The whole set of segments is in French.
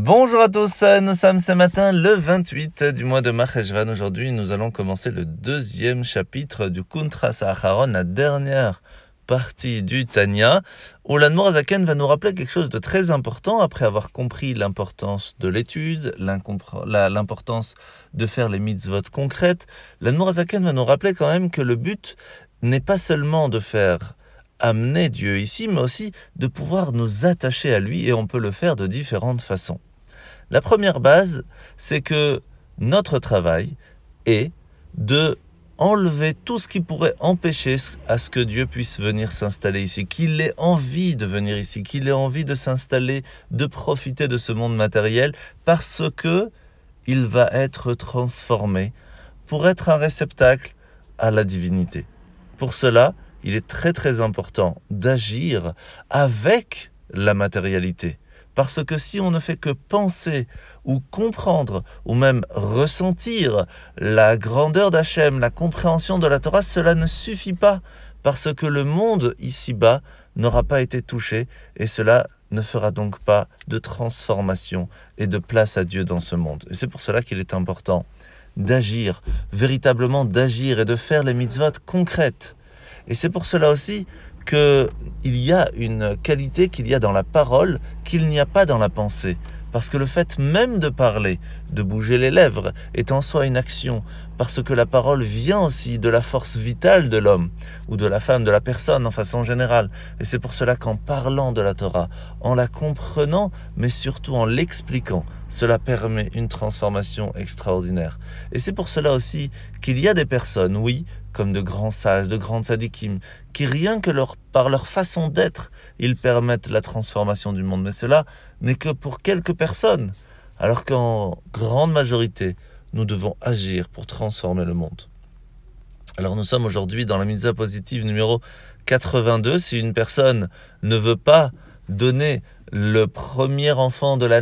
Bonjour à tous, nous sommes ce matin le 28 du mois de Maheshvan. Aujourd'hui, nous allons commencer le deuxième chapitre du Kuntra Saharon, la dernière partie du Tanya, où l'Anmorazaken va nous rappeler quelque chose de très important après avoir compris l'importance de l'étude, l'importance de faire les mitzvot concrètes. L'Anmorazaken va nous rappeler quand même que le but n'est pas seulement de faire amener Dieu ici, mais aussi de pouvoir nous attacher à lui, et on peut le faire de différentes façons. La première base, c'est que notre travail est de enlever tout ce qui pourrait empêcher à ce que Dieu puisse venir s'installer ici, qu'il ait envie de venir ici, qu'il ait envie de s'installer, de profiter de ce monde matériel, parce que il va être transformé pour être un réceptacle à la divinité. Pour cela, il est très très important d'agir avec la matérialité. Parce que si on ne fait que penser ou comprendre ou même ressentir la grandeur d'Hachem, la compréhension de la Torah, cela ne suffit pas. Parce que le monde ici-bas n'aura pas été touché et cela ne fera donc pas de transformation et de place à Dieu dans ce monde. Et c'est pour cela qu'il est important d'agir, véritablement d'agir et de faire les mitzvot concrètes. Et c'est pour cela aussi qu'il y a une qualité qu'il y a dans la parole qu'il n'y a pas dans la pensée. Parce que le fait même de parler, de bouger les lèvres, est en soi une action, parce que la parole vient aussi de la force vitale de l'homme, ou de la femme, de la personne en façon générale. Et c'est pour cela qu'en parlant de la Torah, en la comprenant, mais surtout en l'expliquant, cela permet une transformation extraordinaire. Et c'est pour cela aussi qu'il y a des personnes, oui, comme de grands sages, de grands tzadikim, qui rien que par leur façon d'être, ils permettent la transformation du monde. Mais cela n'est que pour quelques personnes, alors qu'en grande majorité, nous devons agir pour transformer le monde. Alors nous sommes aujourd'hui dans la mitzvah positive numéro 82. Si une personne ne veut pas donner le premier enfant de la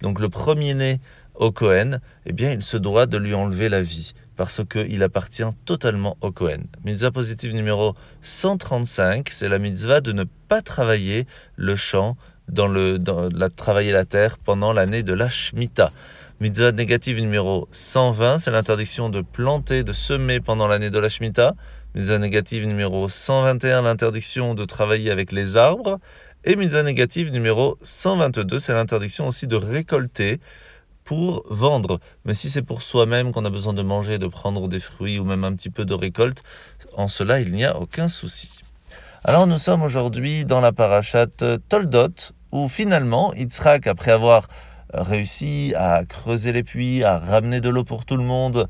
donc le premier-né au Cohen, eh bien il se doit de lui enlever la vie parce qu'il appartient totalement au Cohen. Mitzvah positive numéro 135, c'est la mitzvah de ne pas travailler le champ, dans le, la, travailler la terre pendant l'année de la Shemitah. Mitzvah négative numéro 120, c'est l'interdiction de planter, de semer pendant l'année de la Shemitah. Mitzvah négative numéro 121, l'interdiction de travailler avec les arbres. Et mitzvah négative numéro 122, c'est l'interdiction aussi de récolter pour vendre. Mais si c'est pour soi-même qu'on a besoin de manger, de prendre des fruits ou même un petit peu de récolte, en cela il n'y a aucun souci. Alors nous sommes aujourd'hui dans la parachate Toldot, où finalement Yitzhak, après avoir réussi à creuser les puits, à ramener de l'eau pour tout le monde,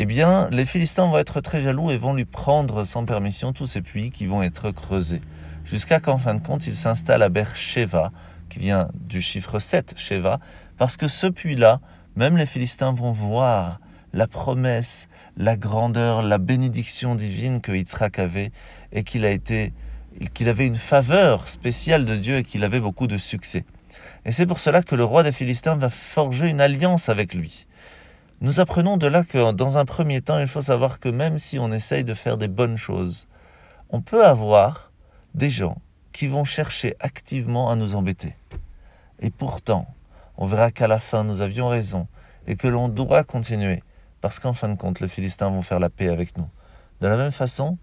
eh bien les Philistins vont être très jaloux et vont lui prendre sans permission tous ces puits qui vont être creusés. Jusqu'à qu'en fin de compte il s'installe à Beersheba, qui vient du chiffre 7, Sheva, parce que ce puits-là, même les Philistins vont voir la promesse, la grandeur, la bénédiction divine que Yitzhak avait et qu'il a été, qu'il avait une faveur spéciale de Dieu et qu'il avait beaucoup de succès. Et c'est pour cela que le roi des Philistins va forger une alliance avec lui. Nous apprenons de là que dans un premier temps, il faut savoir que même si on essaye de faire des bonnes choses, on peut avoir des gens qui vont chercher activement à nous embêter. Et pourtant, on verra qu'à la fin, nous avions raison et que l'on doit continuer, parce qu'en fin de compte, les Philistins vont faire la paix avec nous. De la même façon,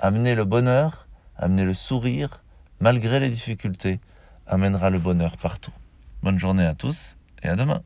amener le bonheur, amener le sourire, malgré les difficultés, amènera le bonheur partout. Bonne journée à tous et à demain.